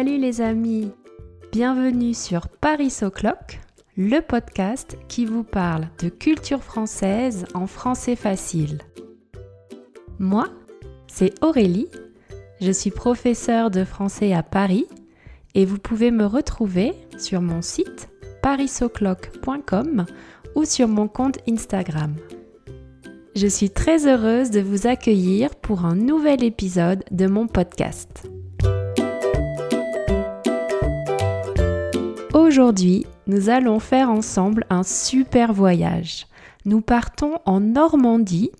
Salut les amis, bienvenue sur Paris O'Clock, le podcast qui vous parle de culture française en français facile. Moi, c'est Aurélie, je suis professeure de français à Paris et vous pouvez me retrouver sur mon site parisoclock.com ou sur mon compte Instagram. Je suis très heureuse de vous accueillir pour un nouvel épisode de mon podcast. Aujourd'hui, nous allons faire ensemble un super voyage. Nous partons en Normandie,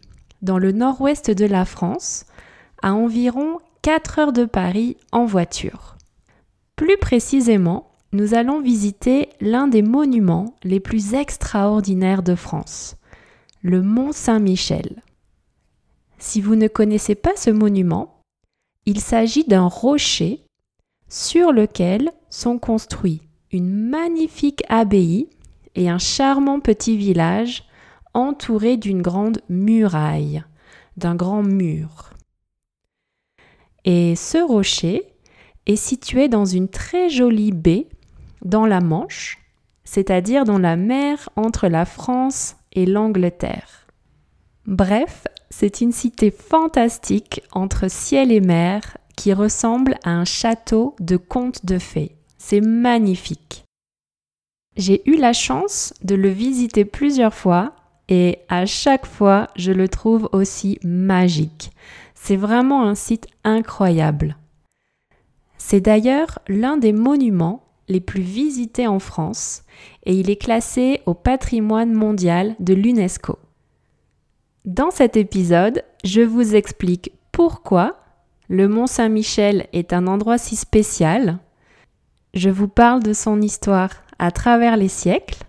dans le nord-ouest de la France, à environ 4 heures de Paris en voiture. Plus précisément, nous allons visiter l'un des monuments les plus extraordinaires de France, le Mont Saint-Michel. Si vous ne connaissez pas ce monument, il s'agit d'un rocher sur lequel sont construits une magnifique abbaye et un charmant petit village entouré d'une grande muraille, d'un grand mur. Et ce rocher est situé dans une très jolie baie dans la Manche, c'est-à-dire dans la mer entre la France et l'Angleterre. Bref, c'est une cité fantastique entre ciel et mer qui ressemble à un château de conte de fées. C'est magnifique. J'ai eu la chance de le visiter plusieurs fois et à chaque fois je le trouve aussi magique. C'est vraiment un site incroyable. C'est d'ailleurs l'un des monuments les plus visités en France et il est classé au patrimoine mondial de l'UNESCO. Dans cet épisode, je vous explique pourquoi le Mont Saint-Michel est un endroit si spécial. Je vous parle de son histoire à travers les siècles.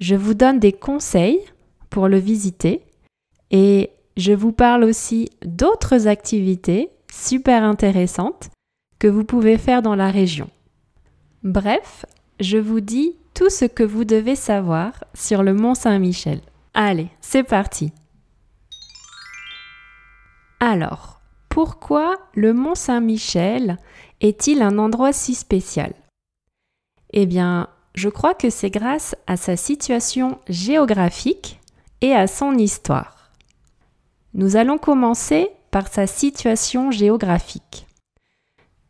Je vous donne des conseils pour le visiter et je vous parle aussi d'autres activités super intéressantes que vous pouvez faire dans la région. Bref, je vous dis tout ce que vous devez savoir sur le Mont Saint-Michel. Allez, c'est parti. Alors, pourquoi le Mont Saint-Michel est-il un endroit si spécial? Eh bien, je crois que c'est grâce à sa situation géographique et à son histoire. Nous allons commencer par sa situation géographique.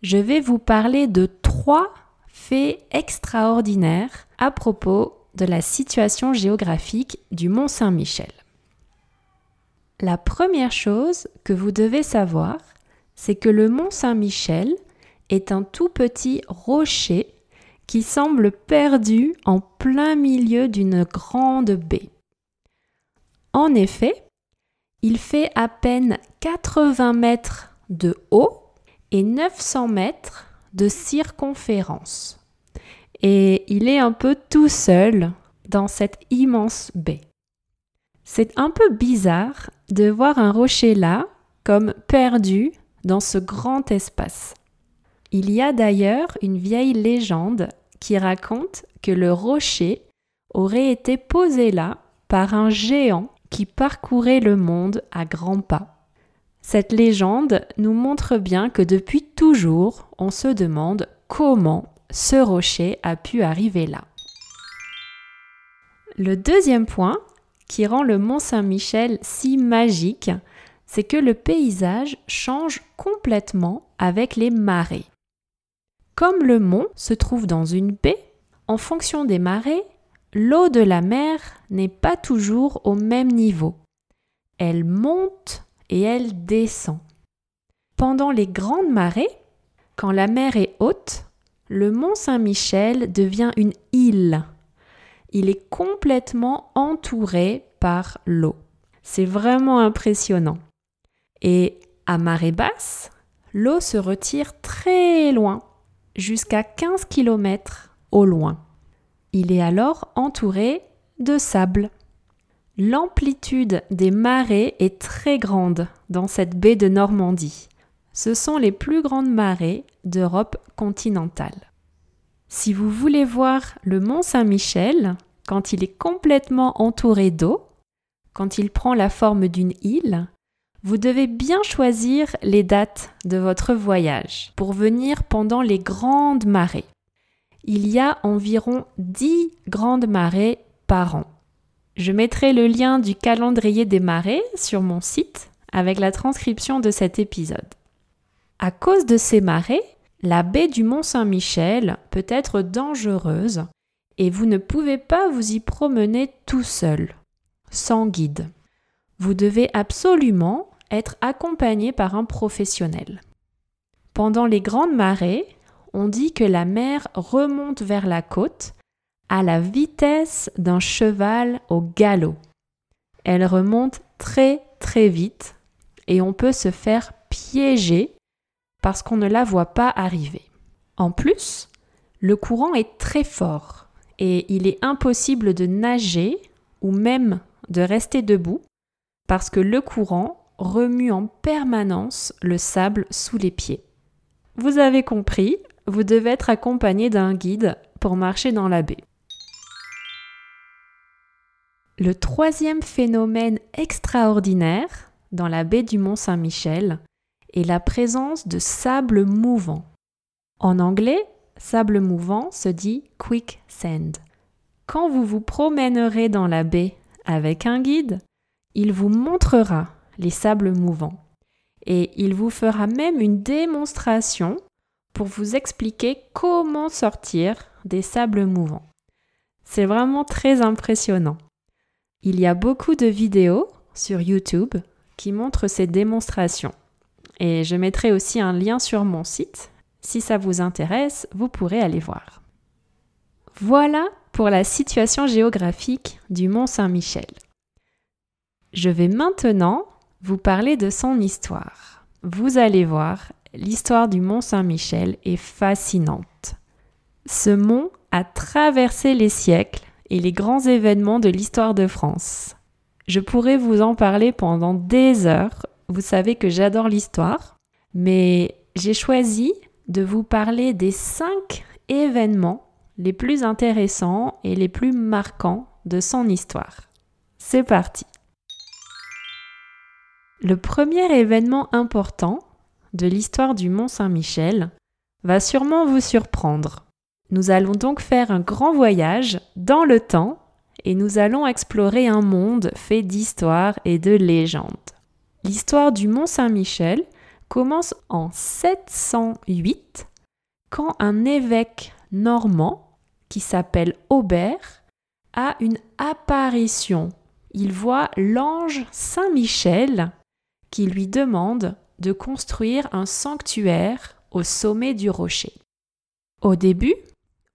Je vais vous parler de trois faits extraordinaires à propos de la situation géographique du Mont Saint-Michel. La première chose que vous devez savoir, c'est que le Mont Saint-Michel est un tout petit rocher qui semble perdu en plein milieu d'une grande baie. En effet, il fait à peine 80 mètres de haut et 900 mètres de circonférence. Et il est un peu tout seul dans cette immense baie. C'est un peu bizarre de voir un rocher là comme perdu dans ce grand espace. Il y a d'ailleurs une vieille légende qui raconte que le rocher aurait été posé là par un géant qui parcourait le monde à grands pas. Cette légende nous montre bien que depuis toujours, on se demande comment ce rocher a pu arriver là. Le deuxième point qui rend le Mont Saint-Michel si magique, c'est que le paysage change complètement avec les marées. Comme le mont se trouve dans une baie, en fonction des marées, l'eau de la mer n'est pas toujours au même niveau. Elle monte et elle descend. Pendant les grandes marées, quand la mer est haute, le mont Saint-Michel devient une île. Il est complètement entouré par l'eau. C'est vraiment impressionnant. Et à marée basse, l'eau se retire très loin, jusqu'à 15 km au loin. Il est alors entouré de sable. L'amplitude des marées est très grande dans cette baie de Normandie. Ce sont les plus grandes marées d'Europe continentale. Si vous voulez voir le mont Saint-Michel, quand il est complètement entouré d'eau, quand il prend la forme d'une île, Vous devez bien choisir les dates de votre voyage pour venir pendant les grandes marées. Il y a environ 10 grandes marées par an. Je mettrai le lien du calendrier des marées sur mon site avec la transcription de cet épisode. À cause de ces marées, la baie du Mont Saint-Michel peut être dangereuse et vous ne pouvez pas vous y promener tout seul, sans guide. Vous devez absolument être accompagné par un professionnel. Pendant les grandes marées, on dit que la mer remonte vers la côte à la vitesse d'un cheval au galop. Elle remonte très très vite et on peut se faire piéger parce qu'on ne la voit pas arriver. En plus, le courant est très fort et il est impossible de nager ou même de rester debout parce que le courant remue en permanence le sable sous les pieds. Vous avez compris, vous devez être accompagné d'un guide pour marcher dans la baie. Le troisième phénomène extraordinaire dans la baie du Mont Saint-Michel est la présence de sable mouvant. En anglais, sable mouvant se dit quicksand. Quand vous vous promènerez dans la baie avec un guide, il vous montrera les sables mouvants. Et il vous fera même une démonstration pour vous expliquer comment sortir des sables mouvants. C'est vraiment très impressionnant. Il y a beaucoup de vidéos sur YouTube qui montrent ces démonstrations. Et je mettrai aussi un lien sur mon site. Si ça vous intéresse, vous pourrez aller voir. Voilà pour la situation géographique du Mont Saint-Michel. Je vais maintenant vous parler de son histoire. Vous allez voir, l'histoire du Mont Saint-Michel est fascinante. Ce mont a traversé les siècles et les grands événements de l'histoire de France. Je pourrais vous en parler pendant des heures. Vous savez que j'adore l'histoire, mais j'ai choisi de vous parler des cinq événements les plus intéressants et les plus marquants de son histoire. C'est parti. Le premier événement important de l'histoire du Mont Saint-Michel va sûrement vous surprendre. Nous allons donc faire un grand voyage dans le temps et nous allons explorer un monde fait d'histoire et de légendes. L'histoire du Mont Saint-Michel commence en 708 quand un évêque normand qui s'appelle Aubert a une apparition. Il voit l'ange Saint-Michel qui lui demande de construire un sanctuaire au sommet du rocher. Au début,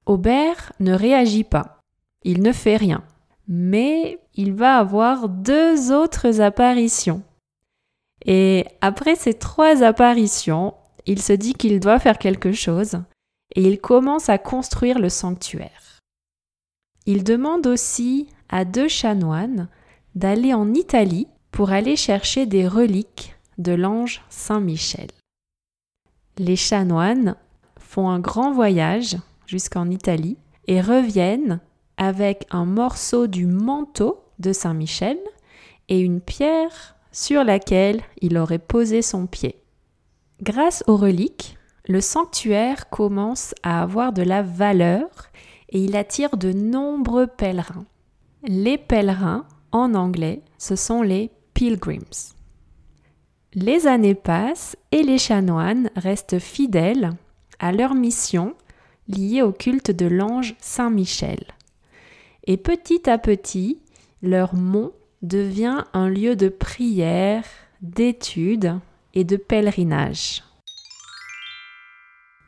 Aubert ne réagit pas. Il ne fait rien. Mais il va avoir deux autres apparitions. Et après ces trois apparitions, il se dit qu'il doit faire quelque chose et il commence à construire le sanctuaire. Il demande aussi à deux chanoines d'aller en Italie pour aller chercher des reliques de l'ange Saint-Michel. Les chanoines font un grand voyage jusqu'en Italie et reviennent avec un morceau du manteau de Saint-Michel et une pierre sur laquelle il aurait posé son pied. Grâce aux reliques, le sanctuaire commence à avoir de la valeur et il attire de nombreux pèlerins. Les pèlerins, en anglais, ce sont les pilgrims. Les années passent et les chanoines restent fidèles à leur mission liée au culte de l'ange Saint-Michel. Et petit à petit, leur mont devient un lieu de prière, d'étude et de pèlerinage.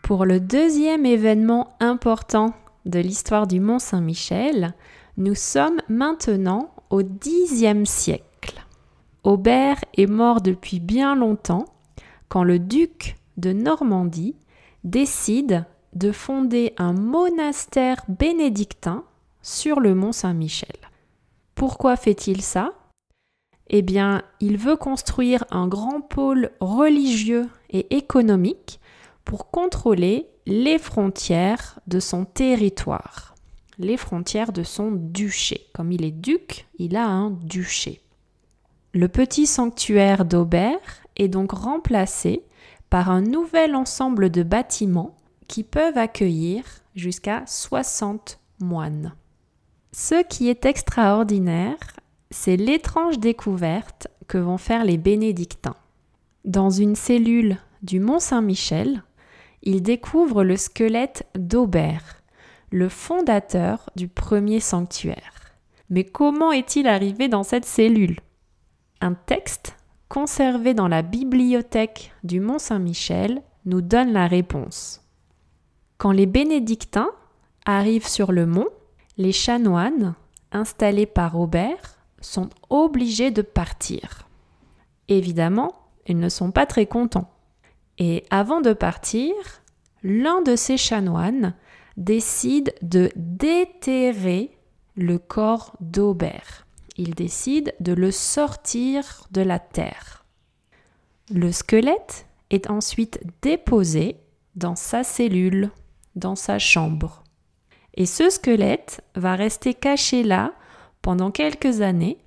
Pour le deuxième événement important de l'histoire du Mont Saint-Michel, nous sommes maintenant au Xe siècle. Aubert est mort depuis bien longtemps quand le duc de Normandie décide de fonder un monastère bénédictin sur le mont Saint-Michel. Pourquoi fait-il ça? Eh bien, il veut construire un grand pôle religieux et économique pour contrôler les frontières de son territoire, les frontières de son duché. Comme il est duc, il a un duché. Le petit sanctuaire d'Aubert est donc remplacé par un nouvel ensemble de bâtiments qui peuvent accueillir jusqu'à 60 moines. Ce qui est extraordinaire, c'est l'étrange découverte que vont faire les bénédictins. Dans une cellule du Mont Saint-Michel, ils découvrent le squelette d'Aubert, le fondateur du premier sanctuaire. Mais comment est-il arrivé dans cette cellule? Un texte conservé dans la bibliothèque du Mont Saint-Michel nous donne la réponse. Quand les bénédictins arrivent sur le mont, les chanoines, installés par Aubert, sont obligés de partir. Évidemment, ils ne sont pas très contents. Et avant de partir, l'un de ces chanoines décide de déterrer le corps d'Aubert. Il décide de le sortir de la terre. Le squelette est ensuite déposé dans sa cellule, dans sa chambre. Et ce squelette va rester caché là pendant quelques années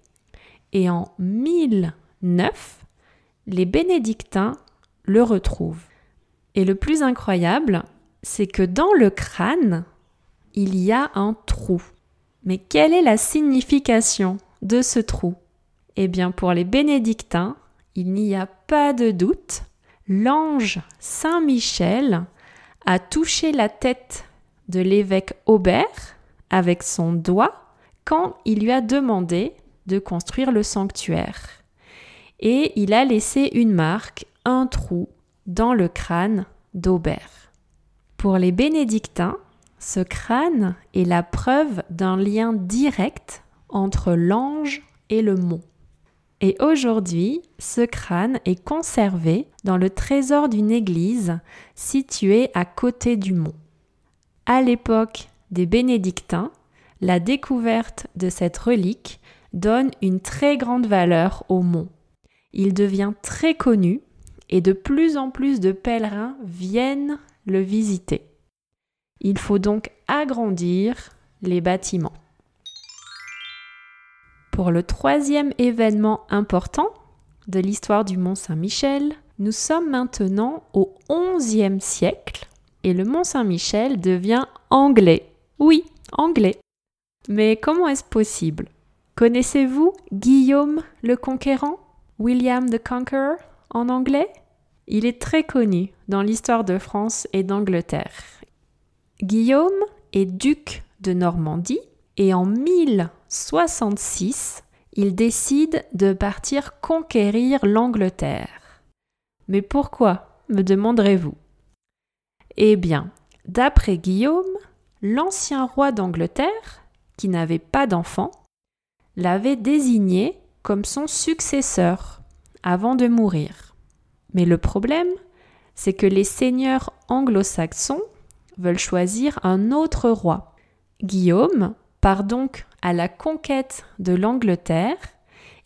et en 1009, les bénédictins le retrouvent. Et le plus incroyable, c'est que dans le crâne, il y a un trou. Mais quelle est la signification de ce trou? Eh bien, pour les bénédictins, il n'y a pas de doute, l'ange Saint Michel a touché la tête de l'évêque Aubert avec son doigt quand il lui a demandé de construire le sanctuaire. Et il a laissé une marque, un trou, dans le crâne d'Aubert. Pour les bénédictins, ce crâne est la preuve d'un lien direct entre l'ange et le mont. Et aujourd'hui, ce crâne est conservé dans le trésor d'une église située à côté du mont. À l'époque des bénédictins, la découverte de cette relique donne une très grande valeur au mont. Il devient très connu et de plus en plus de pèlerins viennent le visiter. Il faut donc agrandir les bâtiments. Pour le troisième événement important de l'histoire du Mont Saint-Michel, nous sommes maintenant au XIe siècle et le Mont Saint-Michel devient anglais. Oui, anglais. Mais comment est-ce possible? Connaissez-vous Guillaume le Conquérant? William the Conqueror? En anglais? Il est très connu dans l'histoire de France et d'Angleterre. Guillaume est duc de Normandie et en 1066, il décide de partir conquérir l'Angleterre. Mais pourquoi me demanderez-vous? Eh bien, d'après Guillaume, l'ancien roi d'Angleterre, qui n'avait pas d'enfant, l'avait désigné comme son successeur avant de mourir. Mais le problème, c'est que les seigneurs anglo-saxons veulent choisir un autre roi. Guillaume part donc à la conquête de l'Angleterre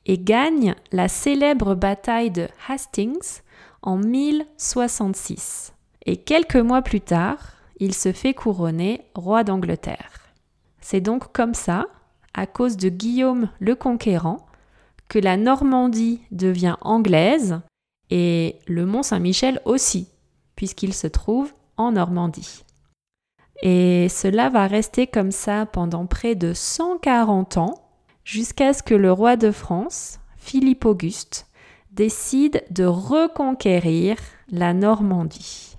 et gagne la célèbre bataille de Hastings en 1066. Et quelques mois plus tard, il se fait couronner roi d'Angleterre. C'est donc comme ça, à cause de Guillaume le Conquérant, que la Normandie devient anglaise et le Mont Saint-Michel aussi, puisqu'il se trouve en Normandie. Et cela va rester comme ça pendant près de 140 ans, jusqu'à ce que le roi de France, Philippe Auguste, décide de reconquérir la Normandie.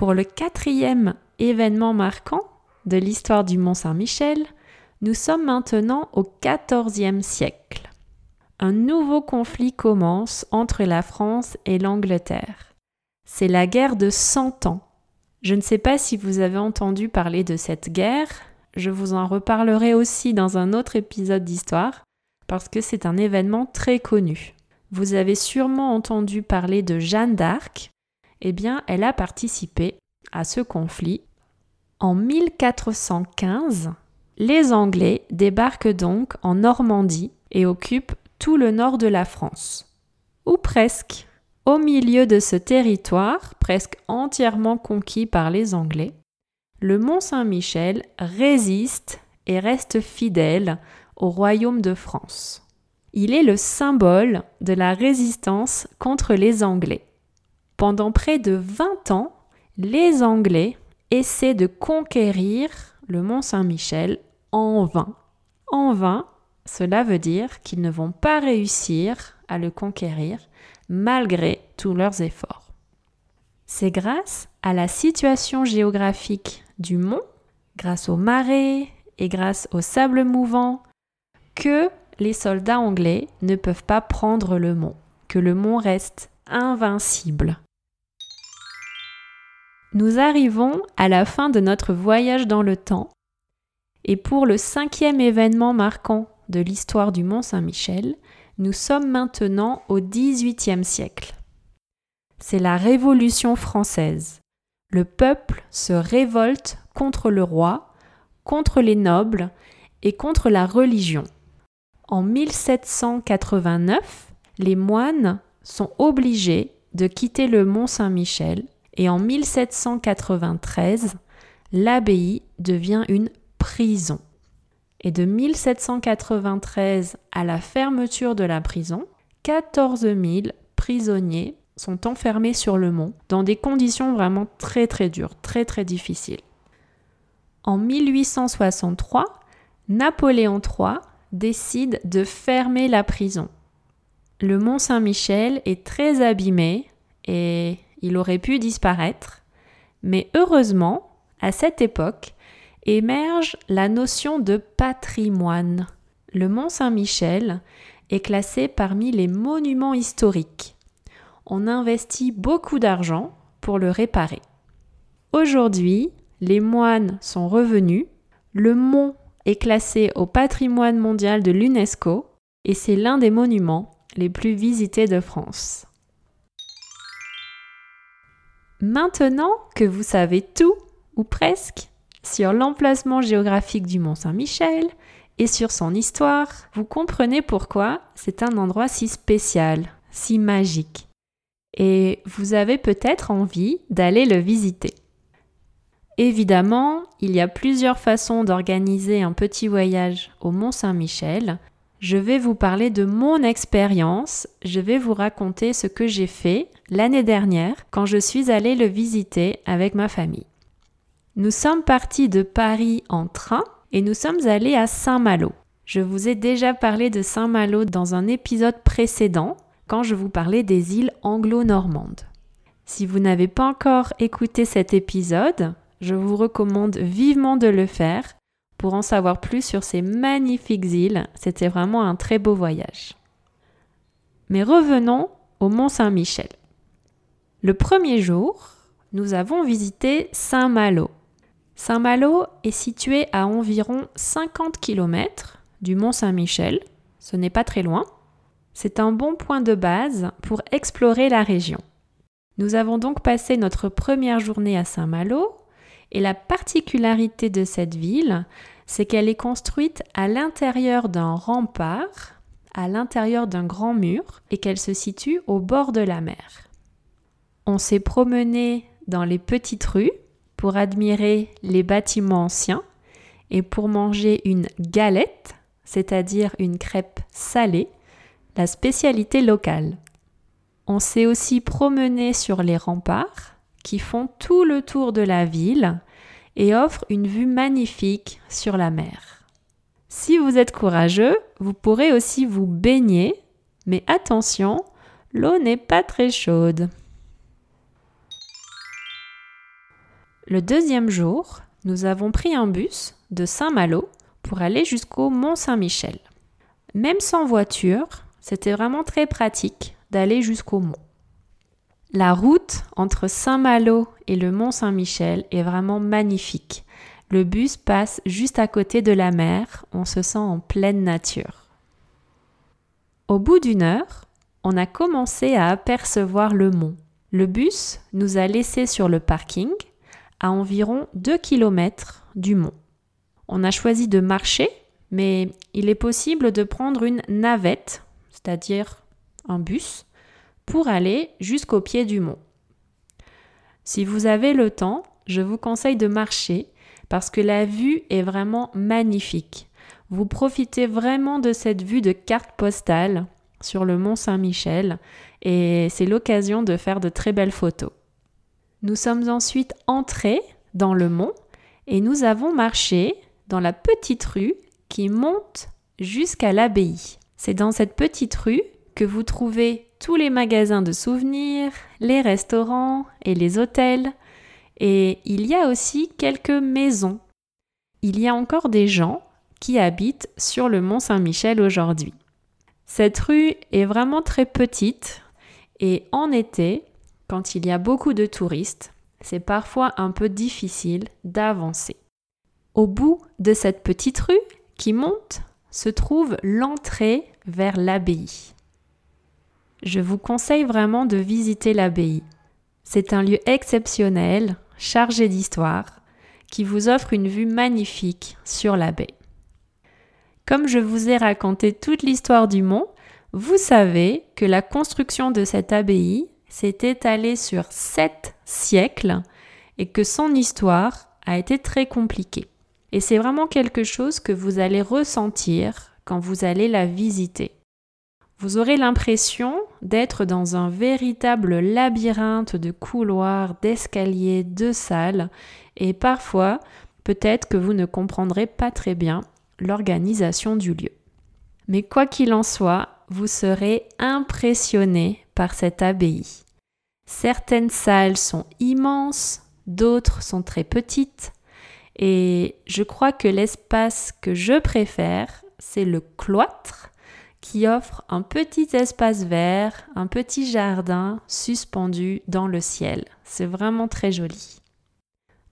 Pour le quatrième événement marquant de l'histoire du Mont Saint-Michel, nous sommes maintenant au XIVe siècle. Un nouveau conflit commence entre la France et l'Angleterre. C'est la guerre de Cent Ans je ne sais pas si vous avez entendu parler de cette guerre, je vous en reparlerai aussi dans un autre épisode d'histoire, parce que c'est un événement très connu. Vous avez sûrement entendu parler de Jeanne d'Arc, eh bien elle a participé à ce conflit. En 1415, les Anglais débarquent donc en Normandie et occupent tout le nord de la France. Ou presque. Au milieu de ce territoire, presque entièrement conquis par les Anglais, le Mont Saint-Michel résiste et reste fidèle au royaume de France. Il est le symbole de la résistance contre les Anglais. Pendant près de 20 ans, les Anglais essaient de conquérir le Mont Saint-Michel en vain. En vain, cela veut dire qu'ils ne vont pas réussir à le conquérir malgré tous leurs efforts. C'est grâce à la situation géographique du mont, grâce aux marées et grâce au sable mouvant, que les soldats anglais ne peuvent pas prendre le mont, que le mont reste invincible. Nous arrivons à la fin de notre voyage dans le temps, et pour le cinquième événement marquant de l'histoire du Mont Saint-Michel, nous sommes maintenant au XVIIIe siècle c'est la Révolution française. Le peuple se révolte contre le roi, contre les nobles et contre la religion. En 1789, les moines sont obligés de quitter le Mont Saint-Michel et en 1793, l'abbaye devient une prison. Et de 1793 à la fermeture de la prison, 14 000 prisonniers sont enfermés sur le mont dans des conditions vraiment très très dures, très très difficiles. En 1863, Napoléon III décide de fermer la prison. Le mont Saint-Michel est très abîmé et il aurait pu disparaître, mais heureusement, à cette époque, émerge la notion de patrimoine. Le mont Saint-Michel est classé parmi les monuments historiques on investit beaucoup d'argent pour le réparer. Aujourd'hui, les moines sont revenus, le mont est classé au patrimoine mondial de l'UNESCO et c'est l'un des monuments les plus visités de France. Maintenant que vous savez tout, ou presque, sur l'emplacement géographique du Mont Saint-Michel et sur son histoire, vous comprenez pourquoi c'est un endroit si spécial, si magique et vous avez peut-être envie d'aller le visiter. Évidemment, il y a plusieurs façons d'organiser un petit voyage au Mont Saint-Michel. Je vais vous parler de mon expérience, je vais vous raconter ce que j'ai fait l'année dernière quand je suis allée le visiter avec ma famille. Nous sommes partis de Paris en train et nous sommes allés à Saint-Malo. Je vous ai déjà parlé de Saint-Malo dans un épisode précédent, quand je vous parlais des îles anglo-normandes. Si vous n'avez pas encore écouté cet épisode, je vous recommande vivement de le faire pour en savoir plus sur ces magnifiques îles. C'était vraiment un très beau voyage. Mais revenons au Mont Saint-Michel. Le premier jour, nous avons visité Saint-Malo. Saint-Malo est situé à environ 50 km du Mont Saint-Michel. Ce n'est pas très loin. C'est un bon point de base pour explorer la région. Nous avons donc passé notre première journée à Saint-Malo et la particularité de cette ville, c'est qu'elle est construite à l'intérieur d'un rempart, à l'intérieur d'un grand mur et qu'elle se situe au bord de la mer. On s'est promené dans les petites rues pour admirer les bâtiments anciens et pour manger une galette, c'est-à-dire une crêpe salée la spécialité locale. On s'est aussi promené sur les remparts qui font tout le tour de la ville et offrent une vue magnifique sur la mer. Si vous êtes courageux, vous pourrez aussi vous baigner, mais attention, l'eau n'est pas très chaude. Le deuxième jour, nous avons pris un bus de Saint-Malo pour aller jusqu'au Mont Saint-Michel. Même sans voiture, c'était vraiment très pratique d'aller jusqu'au mont. La route entre Saint-Malo et le mont Saint-Michel est vraiment magnifique. Le bus passe juste à côté de la mer, on se sent en pleine nature. Au bout d'une heure, on a commencé à apercevoir le mont. Le bus nous a laissés sur le parking à environ 2 km du mont. On a choisi de marcher, mais il est possible de prendre une navette c'est-à-dire un bus, pour aller jusqu'au pied du mont. Si vous avez le temps, je vous conseille de marcher parce que la vue est vraiment magnifique. vous profitez vraiment de cette vue de carte postale sur le mont Saint-Michel et c'est l'occasion de faire de très belles photos. Nous sommes ensuite entrés dans le mont et nous avons marché dans la petite rue qui monte jusqu'à l'abbaye. C'est dans cette petite rue que vous trouvez tous les magasins de souvenirs, les restaurants et les hôtels. Et il y a aussi quelques maisons. Il y a encore des gens qui habitent sur le mont Saint-Michel aujourd'hui. Cette rue est vraiment très petite et en été, quand il y a beaucoup de touristes, c'est parfois un peu difficile d'avancer. Au bout de cette petite rue qui monte se trouve l'entrée vers l'abbaye. Je vous conseille vraiment de visiter l'abbaye. C'est un lieu exceptionnel, chargé d'histoire, qui vous offre une vue magnifique sur la baie. Comme je vous ai raconté toute l'histoire du mont, vous savez que la construction de cette abbaye s'est étalée sur sept siècles et que son histoire a été très compliquée. Et c'est vraiment quelque chose que vous allez ressentir quand vous allez la visiter. Vous aurez l'impression d'être dans un véritable labyrinthe de couloirs, d'escaliers, de salles, et parfois, peut-être que vous ne comprendrez pas très bien l'organisation du lieu. Mais quoi qu'il en soit, vous serez impressionné par cette abbaye. Certaines salles sont immenses, d'autres sont très petites, et je crois que l'espace que je préfère, c'est le cloître, qui offre un petit espace vert, un petit jardin suspendu dans le ciel. C'est vraiment très joli.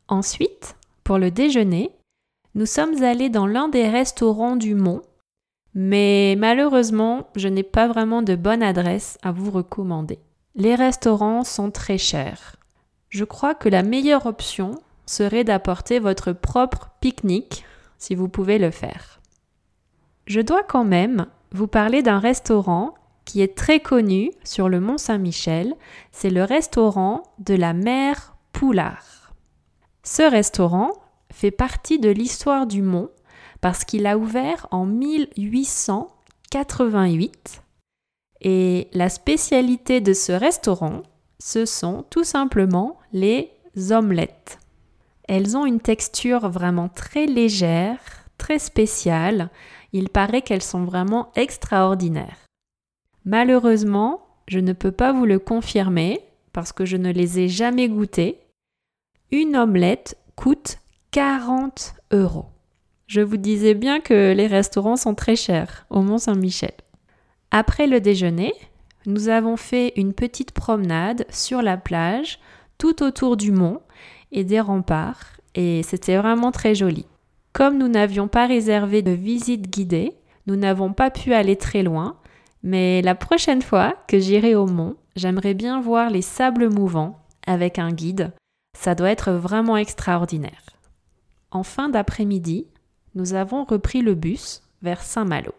Ensuite, pour le déjeuner, nous sommes allés dans l'un des restaurants du Mont, mais malheureusement, je n'ai pas vraiment de bonne adresse à vous recommander. Les restaurants sont très chers. Je crois que la meilleure option serait d'apporter votre propre pique-nique si vous pouvez le faire. Je dois quand même vous parler d'un restaurant qui est très connu sur le Mont Saint-Michel, c'est le restaurant de la mère Poulard. Ce restaurant fait partie de l'histoire du Mont parce qu'il a ouvert en 1888 et la spécialité de ce restaurant, ce sont tout simplement les omelettes. Elles ont une texture vraiment très légère, très spéciale. Il paraît qu'elles sont vraiment extraordinaires. Malheureusement, je ne peux pas vous le confirmer parce que je ne les ai jamais goûtées. Une omelette coûte 40 euros. Je vous disais bien que les restaurants sont très chers au Mont Saint-Michel. Après le déjeuner, nous avons fait une petite promenade sur la plage tout autour du mont et des remparts et c'était vraiment très joli. Comme nous n'avions pas réservé de visite guidée, nous n'avons pas pu aller très loin, mais la prochaine fois que j'irai au mont, j'aimerais bien voir les sables mouvants avec un guide. Ça doit être vraiment extraordinaire. En fin d'après-midi, nous avons repris le bus vers Saint-Malo.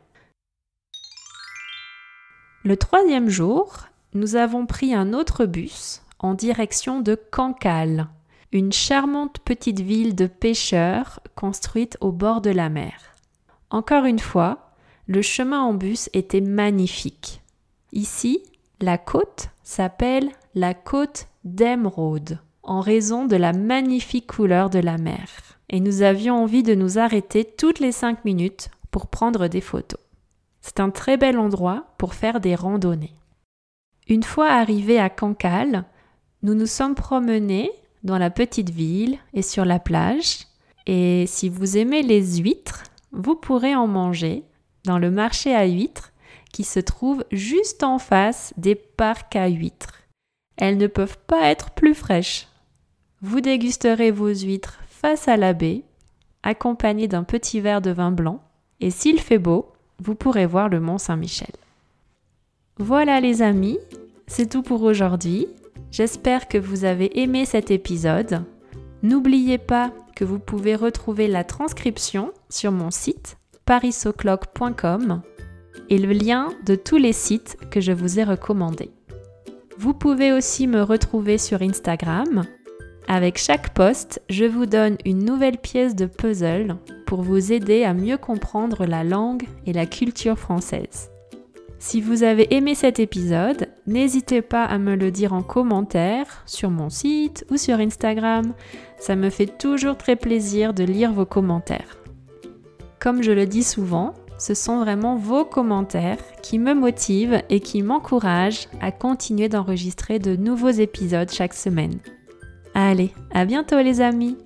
Le troisième jour, nous avons pris un autre bus en direction de Cancale, une charmante petite ville de pêcheurs construite au bord de la mer. Encore une fois, le chemin en bus était magnifique. Ici, la côte s'appelle la côte d'Emeraude en raison de la magnifique couleur de la mer et nous avions envie de nous arrêter toutes les cinq minutes pour prendre des photos. C'est un très bel endroit pour faire des randonnées. Une fois arrivés à Cancale, nous nous sommes promenés dans la petite ville et sur la plage. Et si vous aimez les huîtres, vous pourrez en manger dans le marché à huîtres qui se trouve juste en face des parcs à huîtres. Elles ne peuvent pas être plus fraîches. Vous dégusterez vos huîtres face à la baie, accompagné d'un petit verre de vin blanc, et s'il fait beau, vous pourrez voir le mont Saint-Michel. Voilà les amis, c'est tout pour aujourd'hui. J'espère que vous avez aimé cet épisode. N'oubliez pas que vous pouvez retrouver la transcription sur mon site parisoclock.com et le lien de tous les sites que je vous ai recommandés. Vous pouvez aussi me retrouver sur Instagram Avec chaque post, je vous donne une nouvelle pièce de puzzle pour vous aider à mieux comprendre la langue et la culture française. Si vous avez aimé cet épisode, n'hésitez pas à me le dire en commentaire sur mon site ou sur Instagram. Ça me fait toujours très plaisir de lire vos commentaires. Comme je le dis souvent, ce sont vraiment vos commentaires qui me motivent et qui m'encouragent à continuer d'enregistrer de nouveaux épisodes chaque semaine. Allez, à bientôt les amis